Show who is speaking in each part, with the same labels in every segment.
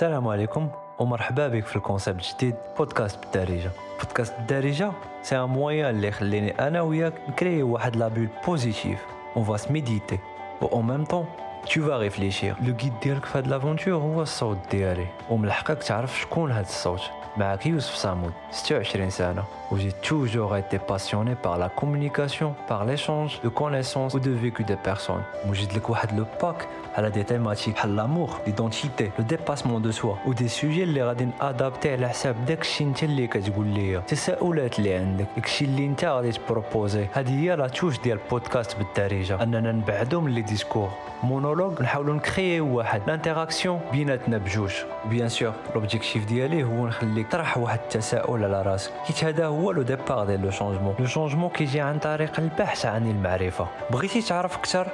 Speaker 1: السلام عليكم ومرحبا بك في ال concept جديد بودكاست بالدارجة. بودكاست بالدارجة c'est un moyen اللي يخليني أنا وياك نكري واحد la boucle positive. اون فا سميديتي و أو ميم طون tu vas réfléchir. le guide ديالك في هاد l'aventure هو الصوت ديالي ومن حقك تعرف شكون هاد الصوت معك يوسف صامود 26 سنة où j'ai toujours été passionné par la communication, par l'échange de connaissances ou de des personnes. موجد لك واحد le pack على des thématiques بحال l'amour l'identité le dépassement de soi و des sujets اللي غادي ن adapter على حساب داكشي انت اللي كتقول ليا التساؤلات اللي عندك داكشي اللي انت غادي ت proposer هذه هي la touche ديال البودكاست بالدارجه اننا نبعدو من les discours monologues نحاولوا ن créer واحد l'interaction بيناتنا بجوج bien sûr l'objectif ديالي هو نخليك تطرح واحد التساؤل على راسك حيت هذا هو le départ ديال le changement le changement كيجي عن طريق البحث عن المعرفه بغيتي تعرف أكثر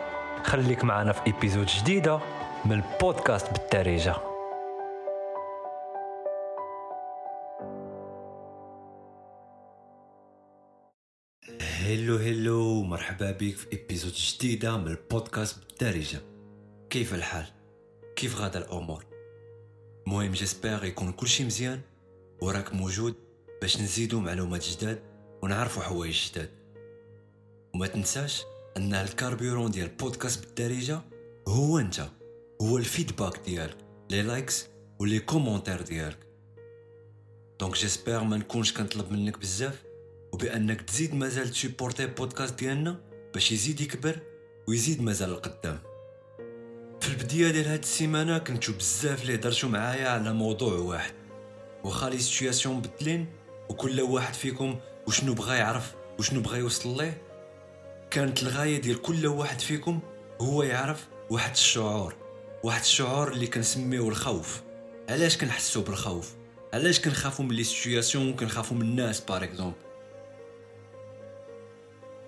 Speaker 1: خليك معنا في épisode جديدة من البودكاست بالدارجه هلو هلو مرحبا بك في épisode جديدة من البودكاست بالدارجه كيف الحال؟ كيف غادا الأمور؟ المهم j'espère يكون كلشي مزيان وراك موجود باش نزيدو معلومات جداد ونعرفو حوايج جداد. وما تنساش أن ال carburant ديال بودكاست بالدارجة هو أنت هو ال feedback ديالك les likes و les commentaires ديالك. donc j'espère ما نكونش كنطلب منك بزاف وبانك تزيد مازال ت supporter بودكاست ديالنا باش يزيد يكبر ويزيد مازال القدام. في البداية ديال هاد السيمانة كنتو بزاف اللي هضرتو معايا على موضوع واحد. وخا les situations بدلين وكل واحد فيكم وشنو بغا يعرف وشنو بغا يوصل ليه كانت الغاية ديال كل واحد فيكم هو يعرف واحد الشعور. واحد الشعور اللي كنسميوه الخوف. علاش كنحسو بالخوف؟ علاش كنخافو من les situations كنخافو من الناس par exemple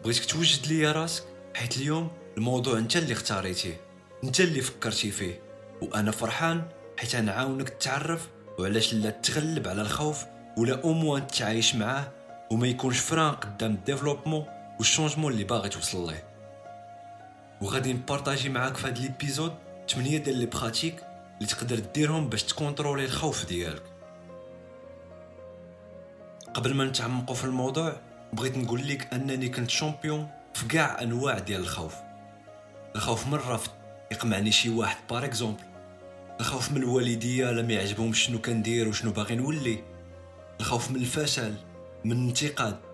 Speaker 1: بغيتك توجد ليا راسك؟ حيت اليوم الموضوع انت اللي اختاريتيه. انت اللي فكرتي فيه. وأنا فرحان حيت نعاونك تعرف وعلاش لا تغلب على الخوف ولا au moins تعايش معاه وما يكونش frein قدام ال développement وال changement اللي باغي توصل ليه وغادي ن partager معاك في هذا l'épisode 8 ديال les pratiques اللي تقدر ديرهم باش ت contrôler الخوف ديالك قبل ما نتعمقوا في الموضوع بغيت نقول لك انني كنت champion في كاع انواع ديال الخوف الخوف من الرفض يقمعني شي واحد par exemple الخوف من الوالديه لما يعجبهم شنو كندير وشنو باغي نولي الخوف من الفشل من الانتقاد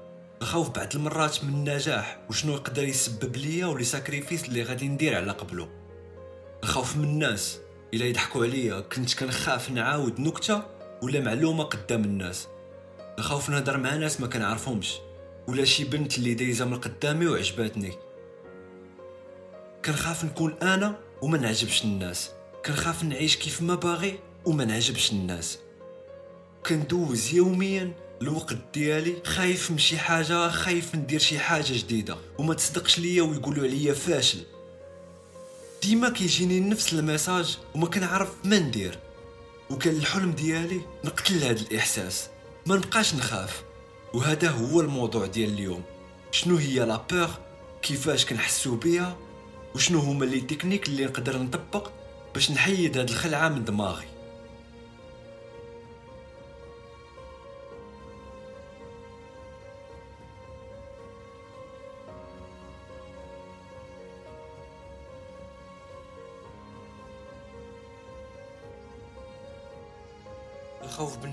Speaker 1: الخوف بعض المرات من النجاح. وشنو يقدر يسبب ليا و les sacrifices اللي غادي ندير على قبله؟ الخوف من الناس. إلا يضحكوا عليا كنت كنخاف نعاود نكتة ولا معلومة قدام الناس. الخوف نهضر مع ناس ما كنعرفهمش. ولا شي بنت اللي دايزة من قدامي وعجباتني. كنخاف نكون أنا وما نعجبش الناس. كنخاف نعيش كيف ما باغي وما نعجبش الناس. كندوز يوميا الوقت ديالي خايف من شي حاجة خايف ندير شي حاجة جديدة. وما تصدقش ليا ويقولوا عليا فاشل. ديما كيجيني نفس ال message وما كنعرف ما ندير. وكان الحلم ديالي نقتل هذا الإحساس. ما نبقاش نخاف. وهذا هو الموضوع ديال اليوم. شنو هي la peur كيفاش كنحسو بيها؟ وشنو هما les techniques اللي نقدر نطبق باش نحيد هاد الخلعة من دماغي؟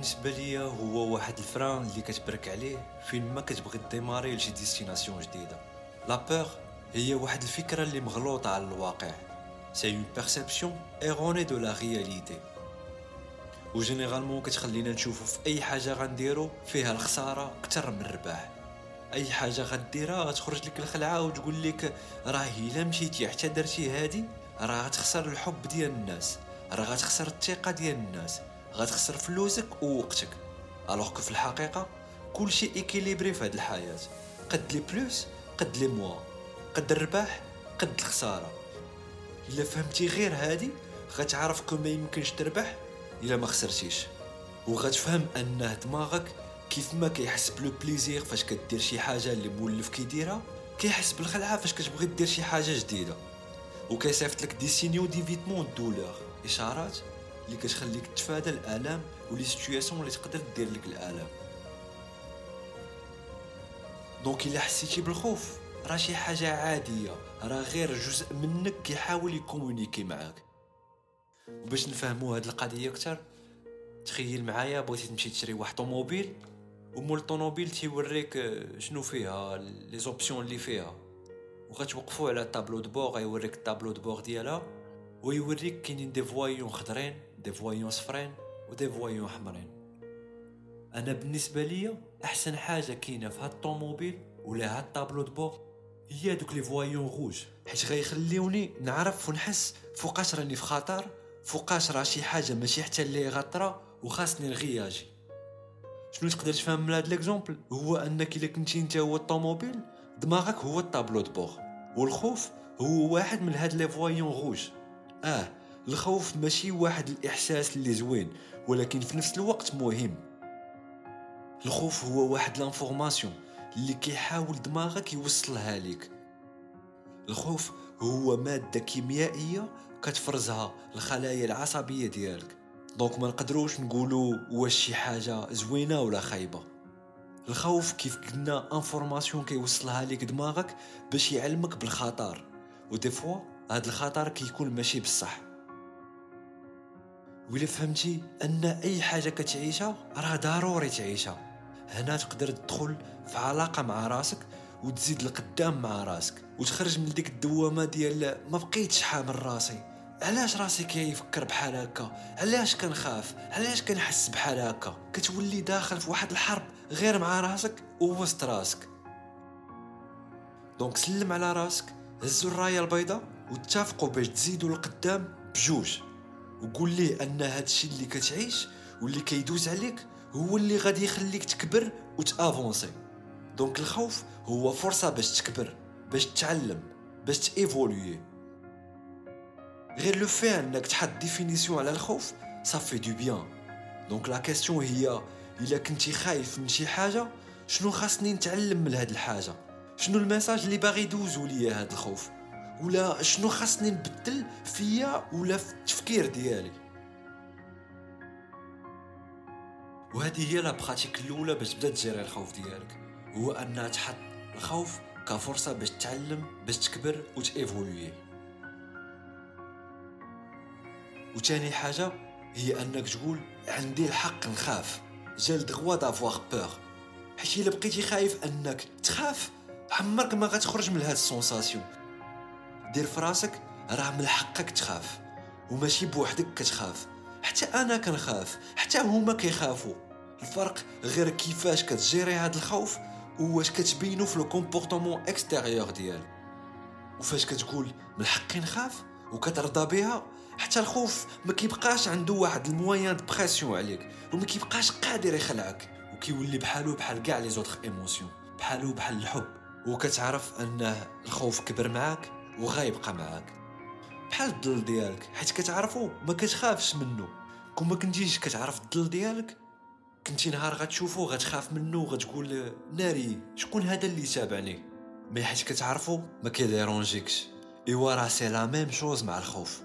Speaker 1: بالنسبة ليا هو واحد ال frein اللي كتبرك عليه فين ما كتبغي démarrer لشي destination جديدة. la peur هي واحد الفكرة اللي مغلوطة على الواقع. c'est une perception erronée de la réalité و généralement كتخلينا نشوفو في أي حاجة غنديرو فيها الخسارة أكثر من الربح. أي حاجة غديرها غتخرج لك الخلعة وتقول لك راه إلا مشيتي حتى درتي هادي راه غتخسر الحب ديال الناس راه غتخسر الثقة ديال الناس. غتخسر فلوسك ووقتك. alors que في الحقيقة كلشي équilibré في هاد الحياة. قد les plus قد les moins. قد الرباح قد الخسارة. إلا فهمتي غير هادي غتعرف que ما يمكنش تربح إلا ما خسرتيش. وغتفهم انه دماغك كيف ما كيحس ب le plaisir فاش كدير شي حاجة اللي مولف كيديرها كيحس بالخلعة فاش كتبغي دير شي حاجة جديدة. وكيصيفط لك des signaux d'évitement de douleur إشارات؟
Speaker 2: اللي كتخليك تفادى الالام و les situations اللي تقدر دير لك الالام donc إلا حسيتي بالخوف راه شي حاجة عادية راه غير جزء منك كيحاول ي communiquer معاك. وباش نفهموا هاد القضية أكثر تخيل معايا بغيتي تمشي تشري واحد طوموبيل ومول الطوموبيل تيوريك شنو فيها les options اللي فيها. وغتوقفوا على tableau de bord غيوريك ال tableau de bord ديالها. ويوريك كاينين des voyants خضرين des voyants صفرين و des voyants حمرين. أنا بالنسبة ليا أحسن حاجة كاينة في هاد الطوموبيل ولا هاد ال tableau de bord هي دوك les voyants rouges حيت غيخليوني نعرف ونحس فوقاش راني في خطر فوقاش راه شي حاجة ماشي حتى اللي غطرة وخاصني نغياجي. شنو تقدر تفهم من هاد l'exemple؟ هو أنك إلا كنتي أنت هو الطوموبيل دماغك هو ال tableau de bord والخوف هو واحد من هاد les voyants rouges آه الخوف ماشي واحد الإحساس اللي زوين ولكن في نفس الوقت مهم. الخوف هو واحد l'information اللي كيحاول دماغك يوصلها لك الخوف هو مادة كيميائية كتفرزها الخلايا العصبية ديالك. donc ما نقدروش نقولوا واش شي حاجة زوينة ولا خايبة. الخوف كيف قلنا information كيوصلها لك دماغك باش يعلمك بالخطر. و des fois هاد الخطر كيكون ماشي بصح. ولا فهمتي أن أي حاجة كتعيشها راه ضروري تعيشها. هنا تقدر تدخل في علاقة مع راسك وتزيد لقدام مع راسك وتخرج من ديك الدوامة ديال ما بقيتش حامل راسي. علاش راسي كيفكر بحال هكا؟ علاش كنخاف؟ علاش كنحس بحال هكا؟ كتولي داخل في واحد الحرب غير مع راسك ووسط راسك. donc سلم على راسك. هزوا الراية البيضاء. واتفقوا باش تزيدوا لقدام بجوج. وقول ليه أن هادشي اللي كتعيش واللي كيدوز عليك هو اللي غادي يخليك تكبر وت avancer. donc الخوف هو فرصة باش تكبر باش تتعلم باش ت évoluer غير le fait إنك تحط définition على الخوف ça fait du bien donc la question هي إلا كنتي خايف من شي حاجة شنو خاصني نتعلم من هاد الحاجة؟ شنو ال message اللي باغي يدوزو ليا هاد الخوف؟ ولا شنو خاصني نبدل فيا ولا في التفكير ديالي. وهذه هي la pratique الأولى باش تبدا ت gérer الخوف ديالك. هو انها تحط الخوف كفرصة باش تتعلم باش تكبر وت évoluer وتاني حاجة هي أنك تقول عندي الحق نخاف. j'ai le droit d'avoir peur حيت إلا بقيتي خايف أنك تخاف عمرك ما غتخرج من هاد ال sensation. دير فراسك راه من حقك تخاف. وماشي بوحدك كتخاف. حتى أنا كنخاف. حتى هما كيخافوا. الفرق غير كيفاش كت gérer هاد الخوف واش كتبينو في le comportement extérieur ديالك. وفاش كتقول من حقي نخاف وكترضى بها حتى الخوف ما كيبقاش عنده واحد ال moyen de pression عليك وما كيبقاش قادر يخلعك. وكيولي بحالو بحال كاع les autres émotions بحالو بحال الحب. وكتعرف انه الخوف كبر معاك؟ وغايبقى معاك. بحال الظل ديالك حيت كتعرفو ما كتخافش منه كون ما كنتيش كتعرف الظل ديالك كنتي نهار غتشوفو غتخاف منه وغتقول ناري شكون هذا اللي تابعني mais حيت كتعرفو ما كي déranger كش. ايوا راه c'est la même chose مع الخوف.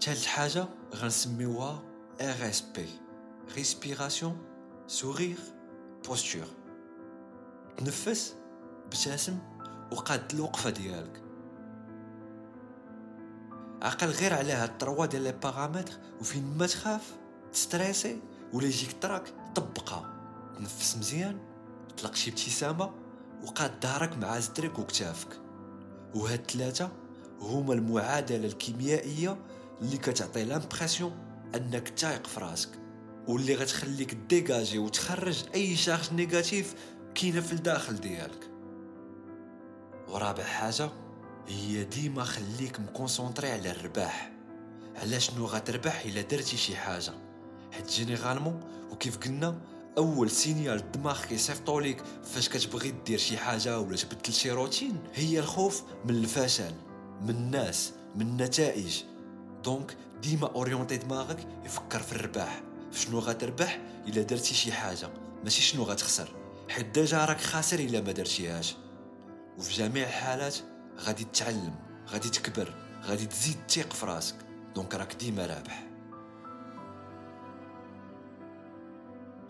Speaker 2: ثالث حاجة غنسميوها RSP respiration sourire posture تنفس ابتسم وقاد الوقفة ديالك. عقل غير على هاد ال trois ديال les paramètres وفين ما تخاف ت stresser ولا يجيك trac طبقها. تنفس مزيان طلق شي ابتسامة وقاد ظهرك مع زدرك وكتافك. وهاد الثلاثة هما المعادلة الكيميائية اللي كتعطي l'impression أنك تايق في راسك واللي غتخليك ديجاجي وتخرج أي charge négative كاينة في الداخل ديالك. ورابع حاجة هي ديما خليك م concentré على الرباح. على شنو غتربح إلا درتي شي حاجة؟ حيت généralement وكيف قلنا أول signal الدماغ كيصيفطو ليك فاش كتبغي دير شي حاجة ولا تبدل شي روتين. هي الخوف من الفشل من الناس من النتائج. donc ديما orienter دماغك يفكر في الرباح. في شنو غتربح إلا درتي شي حاجة ماشي شنو غتخسر. حيت déjà راك خاسر إلا ما درتيهاش. وفي جميع الحالات غادي تتعلم غادي تكبر غادي تزيد تيق في راسك. donc راك ديما رابح.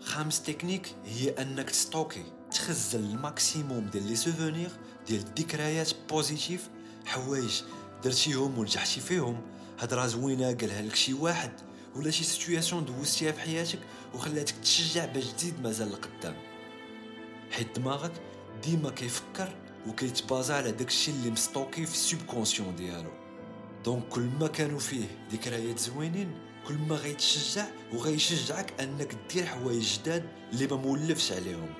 Speaker 2: خامس تكنيك هي أنك ت stocker تخزن ال maximum ديال les souvenirs ديال الذكريات positifs حوايج درتيهم ونجحتي فيهم. هضره زوينة قالها لك شي واحد. ولا شي situation دوزتيها في حياتك وخلاتك تشجع باش تزيد مازال لقدام حيت دماغك ديما كيفكر وكيت baser على داكشي اللي م stocké في ال subconscient ديالو. donc كل ما كانوا فيه ذكريات زوينين كل ما غيتشجع وغيشجعك أنك دير حوايج جداد اللي ما مولفش عليهم.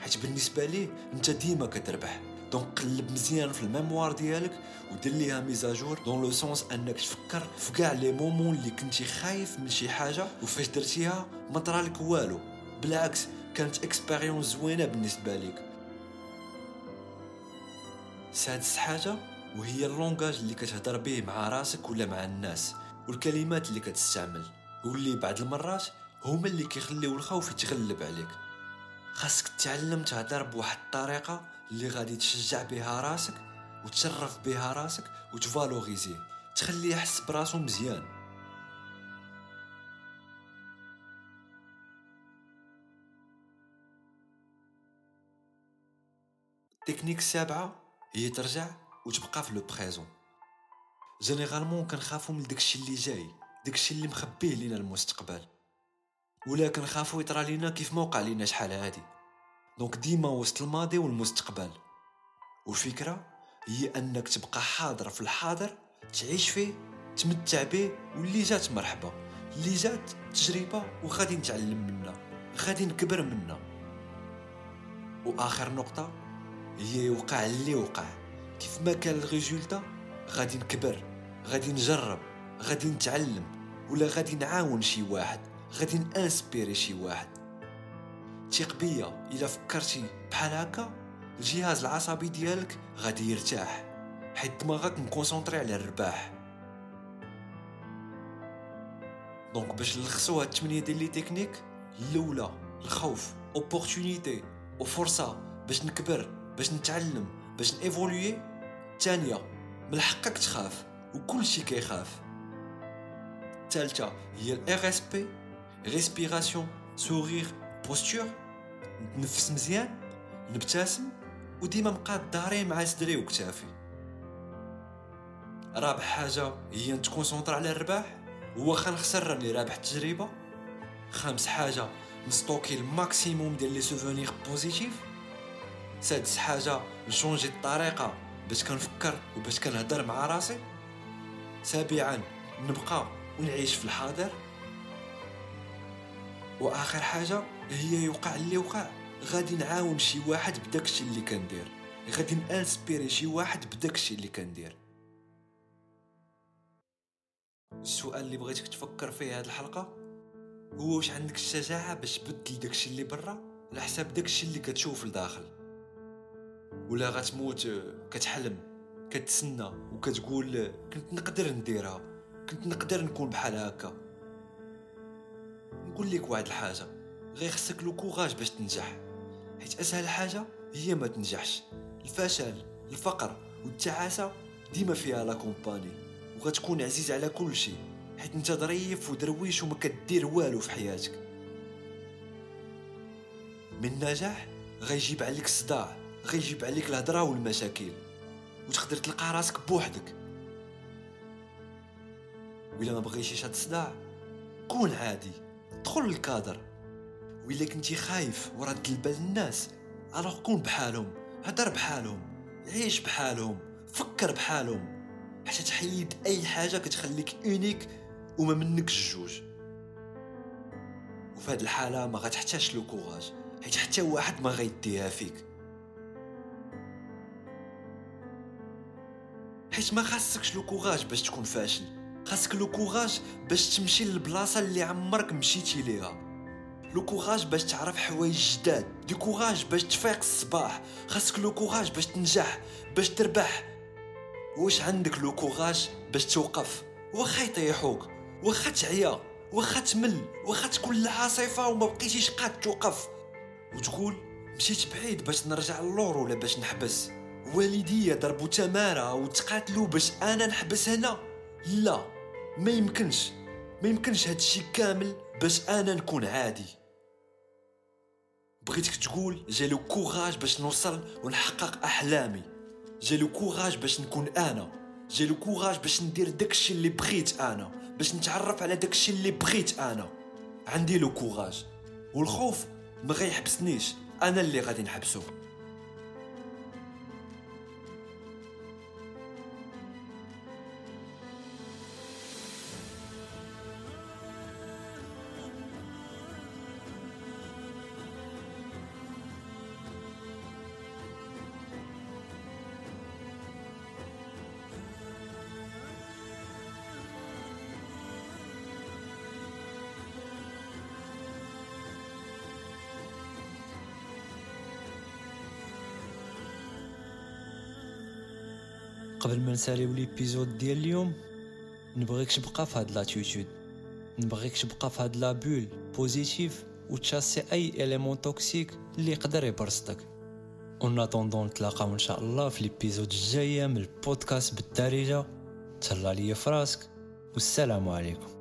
Speaker 2: حيت بالنسبة ليه أنت ديما كتربح. donc قلب مزيان في ال mémoire ديالك ودير ليها mise à jour dans le sens أنك تفكر في كاع les moments اللي كنتي خايف من شي حاجة وفاش درتيها ما طرالك والو. بالعكس كانت expérience زوينة بالنسبة ليك. سادس حاجة وهي ال langage اللي كتهضر به مع راسك ولا مع الناس والكلمات اللي كتستعمل واللي بعض المرات هما اللي كيخليو الخوف يتغلب عليك. خاصك تتعلم تهضر بواحد الطريقة اللي غادي تشجع بها راسك وتشرف بها راسك وت valoriser يه تخليه يحس براسو مزيان. التكنيك السابعة هي ترجع وتبقى في le présent. généralement كنخافو من داكشي اللي جاي داكشي اللي مخبيه لينا المستقبل. ولا كنخافو يطرى لينا كيف ما وقع لينا شحال هادي. donc ديما وسط الماضي والمستقبل. والفكرة هي أنك تبقى حاضر في الحاضر تعيش فيه تمتع به واللي جات مرحبا. اللي جات تجربة وغادي نتعلم منها غادي نكبر منها. وآخر نقطة هي يوقع اللي وقع. كيف ما كان résultat؟ غادي نكبر غادي نجرب غادي نتعلم ولا غادي نعاون شي واحد غادي ن inspirer شي واحد. ثيق بيا إلا فكرتي بحال هكا الجهاز العصبي ديالك غادي يرتاح حيت دماغك م concentré على الرباح. donc باش نلخصو هاد الثمانيه ديال les techniques الأولى الخوف opportunité وفرصة باش نكبر. باش نتعلم باش n'évoluer الثانية من حقك تخاف وكل شي كيخاف. الثالثه هي ال RSP respiration sourire posture نتنفس مزيان نبتسم وديما مقاد داري مع صدري وكتافي. رابع حاجة هي نت concentrer على الرباح واخا نخسر راني رابح التجربه خامس حاجة ن stocker ال maximum ديال les souvenirs positifs. سادس حاجة ن changer الطريقة باش كنفكر وباش كنهضر مع راسي؟ سابعا نبقى ونعيش في الحاضر؟ وآخر حاجة هي يوقع اللي وقع غادي نعاون شي واحد بداكشي اللي كندير. غادي نانسبيري شي واحد بداكشي اللي كندير. السؤال اللي بغيتك تفكر فيه هاد الحلقة؟ هو واش عندك الشجاعة باش تبدل داكشي اللي برا؟ على حساب داكشي اللي كتشوف لداخل. ولا غتموت كتحلم كتسنى وكتقول كنت نقدر نديرها كنت نقدر نكون بحال هكا. نقول لك واحد الحاجة غير خصك لو كوراج باش تنجح. حيت أسهل حاجة هي ما تنجحش. الفشل الفقر والتعاسة ديما فيها لا كومباني وغتكون عزيز على كل شيء. حيت أنت ظريف ودرويش وما كدير والو في حياتك. من النجاح غيجيب عليك الصداع. غيجيب عليك الهضرة والمشاكل وتقدر تلقى راسك بوحدك. وإلا ما بغيتيش هاد الصداع كون عادي دخل الكادر وإلا كنتي خايف ورد البال الناس alors كون بحالهم هدر بحالهم عيش بحالهم فكر بحالهم. حتى تحيد أي حاجة كتخليك unique وما منك الجوج وفي هاد الحالة ما غتحتاجش le courage حيت حتى واحد ما غيديها فيك. حيت ما خاصكش le courage باش تكون فاشل. خاصك le courage باش تمشي للبلاصة اللي عمرك مشيتي ليها. le courage باش تعرف حوايج جداد. le courage باش تفيق الصباح. خاصك le courage باش تنجح باش تربح. واش عندك le courage باش توقف؟ واخا يطيحوك. واخا تعيا. واخا تمل. واخا تكون العاصفه وما بقيتيش قاد توقف. وتقول مشيت بعيد باش نرجع للور ولا باش نحبس؟ والديا ضربوا تمارة وتقاتلوا باش أنا نحبس هنا؟ لا ما يمكنش. ما يمكنش هادشي كامل باش أنا نكون عادي. بغيتك تقول جالو كوراج باش نوصل ونحقق أحلامي. جالو كوراج باش نكون أنا. جالو كوراج باش ندير داكشي اللي بغيت أنا. باش نتعرف على داكشي اللي بغيت أنا. عندي لو كوراج والخوف ما غيحبسنيش. أنا اللي غادي نحبسو.
Speaker 1: قبل ما نساليو l'épisode ديال اليوم نبغيك تبقى في هاد l'attitude نبغيك تبقى في هاد la bulle positive وت chasser أي élément toxique اللي يقدر يبرصدك en attendant نتلاقاو إن شاء الله في l'épisode الجاية من البودكاست بالدارجة. تهلا ليا فراسك والسلام عليكم.